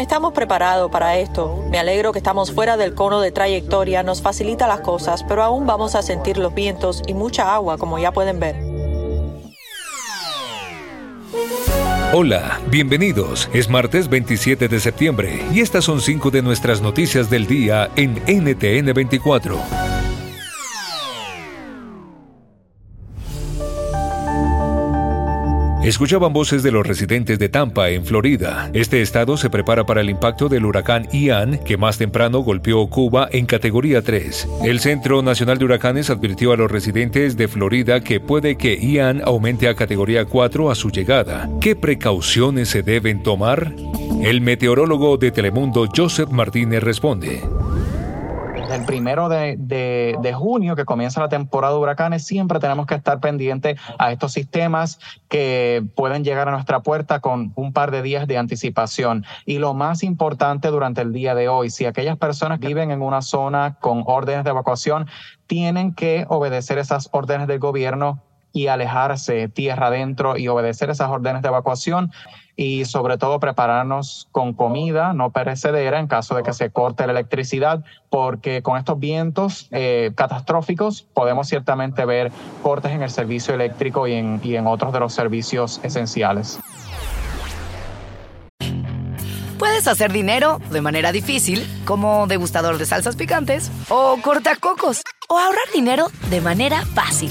Estamos preparados para esto. Me alegro que estamos fuera del cono de trayectoria, nos facilita las cosas, pero aún vamos a sentir los vientos y mucha agua, como ya pueden ver. Hola, bienvenidos. Es martes 27 de septiembre y estas son cinco de nuestras noticias del día en NTN 24. Escuchaban voces de los residentes de Tampa, en Florida. Este estado se prepara para el impacto del huracán Ian, que más temprano golpeó Cuba en categoría 3. El Centro Nacional de Huracanes advirtió a los residentes de Florida que puede que Ian aumente a categoría 4 a su llegada. ¿Qué precauciones se deben tomar? El meteorólogo de Telemundo Joseph Martínez responde el primero de, junio, que comienza la temporada de huracanes, siempre tenemos que estar pendientes a estos sistemas que pueden llegar a nuestra puerta con un par de días de anticipación. Y lo más importante durante el día de hoy, si aquellas personas viven en una zona con órdenes de evacuación, tienen que obedecer esas órdenes del gobierno y alejarse tierra adentro y obedecer esas órdenes de evacuación y sobre todo prepararnos con comida no perecedera en caso de que se corte la electricidad, porque con estos vientos eh, catastróficos podemos ciertamente ver cortes en el servicio eléctrico y en, y en otros de los servicios esenciales. Puedes hacer dinero de manera difícil, como degustador de salsas picantes, o cortacocos, o ahorrar dinero de manera fácil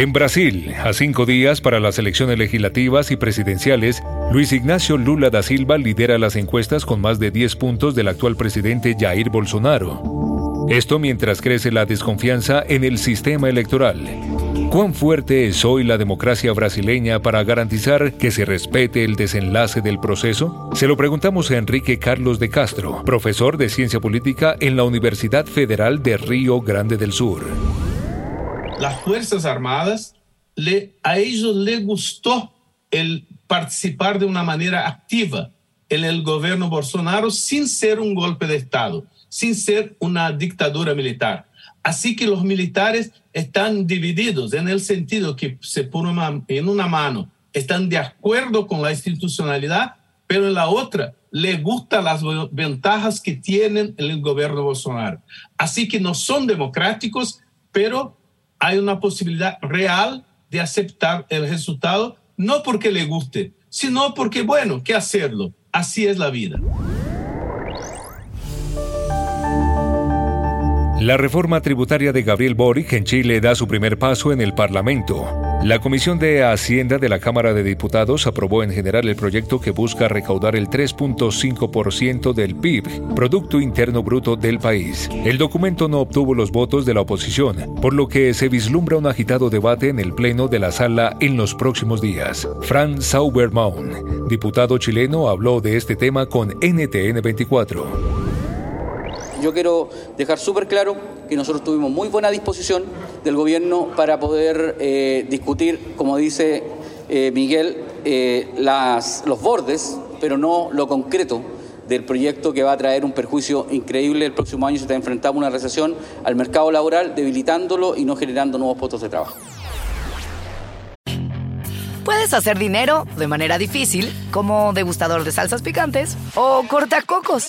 En Brasil, a cinco días para las elecciones legislativas y presidenciales, Luis Ignacio Lula da Silva lidera las encuestas con más de 10 puntos del actual presidente Jair Bolsonaro. Esto mientras crece la desconfianza en el sistema electoral. ¿Cuán fuerte es hoy la democracia brasileña para garantizar que se respete el desenlace del proceso? Se lo preguntamos a Enrique Carlos de Castro, profesor de Ciencia Política en la Universidad Federal de Río Grande del Sur las Fuerzas Armadas, a ellos les gustó el participar de una manera activa en el gobierno Bolsonaro sin ser un golpe de Estado, sin ser una dictadura militar. Así que los militares están divididos en el sentido que se pone en una mano están de acuerdo con la institucionalidad, pero en la otra le gustan las ventajas que tienen el gobierno Bolsonaro. Así que no son democráticos, pero hay una posibilidad real de aceptar el resultado, no porque le guste, sino porque, bueno, que hacerlo. Así es la vida. La reforma tributaria de Gabriel Boric en Chile da su primer paso en el Parlamento. La Comisión de Hacienda de la Cámara de Diputados aprobó en general el proyecto que busca recaudar el 3.5% del PIB, Producto Interno Bruto del país. El documento no obtuvo los votos de la oposición, por lo que se vislumbra un agitado debate en el Pleno de la Sala en los próximos días. Fran Saubermaun, diputado chileno, habló de este tema con NTN 24. Yo quiero dejar súper claro que nosotros tuvimos muy buena disposición del gobierno para poder eh, discutir, como dice eh, Miguel, eh, las, los bordes, pero no lo concreto del proyecto que va a traer un perjuicio increíble el próximo año si te enfrentamos una recesión al mercado laboral, debilitándolo y no generando nuevos puestos de trabajo. Puedes hacer dinero de manera difícil, como degustador de salsas picantes, o cortacocos,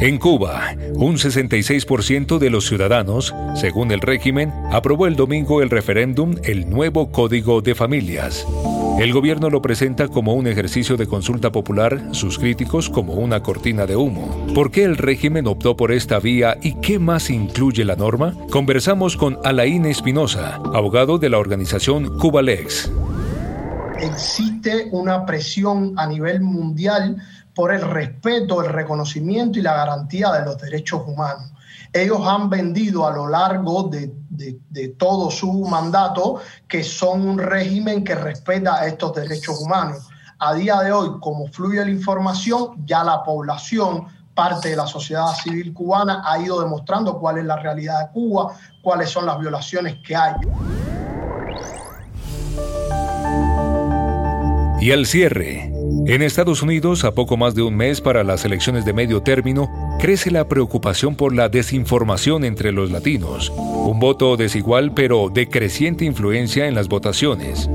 En Cuba, un 66% de los ciudadanos, según el régimen, aprobó el domingo el referéndum El Nuevo Código de Familias. El gobierno lo presenta como un ejercicio de consulta popular, sus críticos como una cortina de humo. ¿Por qué el régimen optó por esta vía y qué más incluye la norma? Conversamos con Alain Espinosa, abogado de la organización Cubalex. Existe una presión a nivel mundial por el respeto, el reconocimiento y la garantía de los derechos humanos. Ellos han vendido a lo largo de, todo su mandato que son un régimen que respeta estos derechos humanos. A día de hoy, como fluye la información, ya la población, parte de la sociedad civil cubana, ha ido demostrando cuál es la realidad de Cuba, cuáles son las violaciones que hay. Y al cierre, en Estados Unidos, a poco más de un mes para las elecciones de medio término, crece la preocupación por la desinformación entre los latinos, un voto desigual pero de creciente influencia en las votaciones.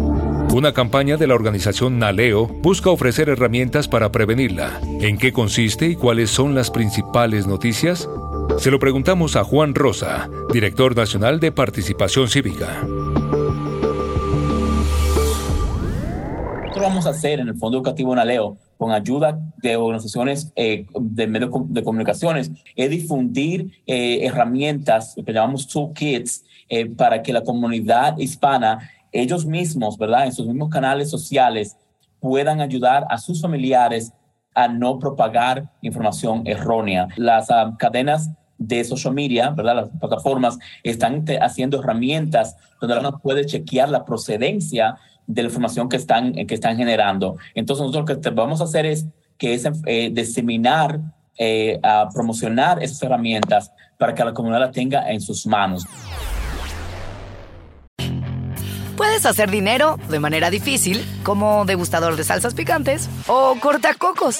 Una campaña de la organización Naleo busca ofrecer herramientas para prevenirla. ¿En qué consiste y cuáles son las principales noticias? Se lo preguntamos a Juan Rosa, director nacional de Participación Cívica. Vamos a hacer en el Fondo Educativo Naleo con ayuda de organizaciones eh, de medios de comunicaciones es difundir eh, herramientas, que llamamos toolkits, eh, para que la comunidad hispana, ellos mismos, ¿verdad? En sus mismos canales sociales, puedan ayudar a sus familiares a no propagar información errónea. Las ah, cadenas de social media, ¿verdad? Las plataformas están haciendo herramientas donde uno puede chequear la procedencia de la información que están, que están generando. Entonces nosotros lo que vamos a hacer es que es eh, diseminar, eh, a promocionar esas herramientas para que la comunidad la tenga en sus manos. Puedes hacer dinero de manera difícil, como degustador de salsas picantes, o cortacocos,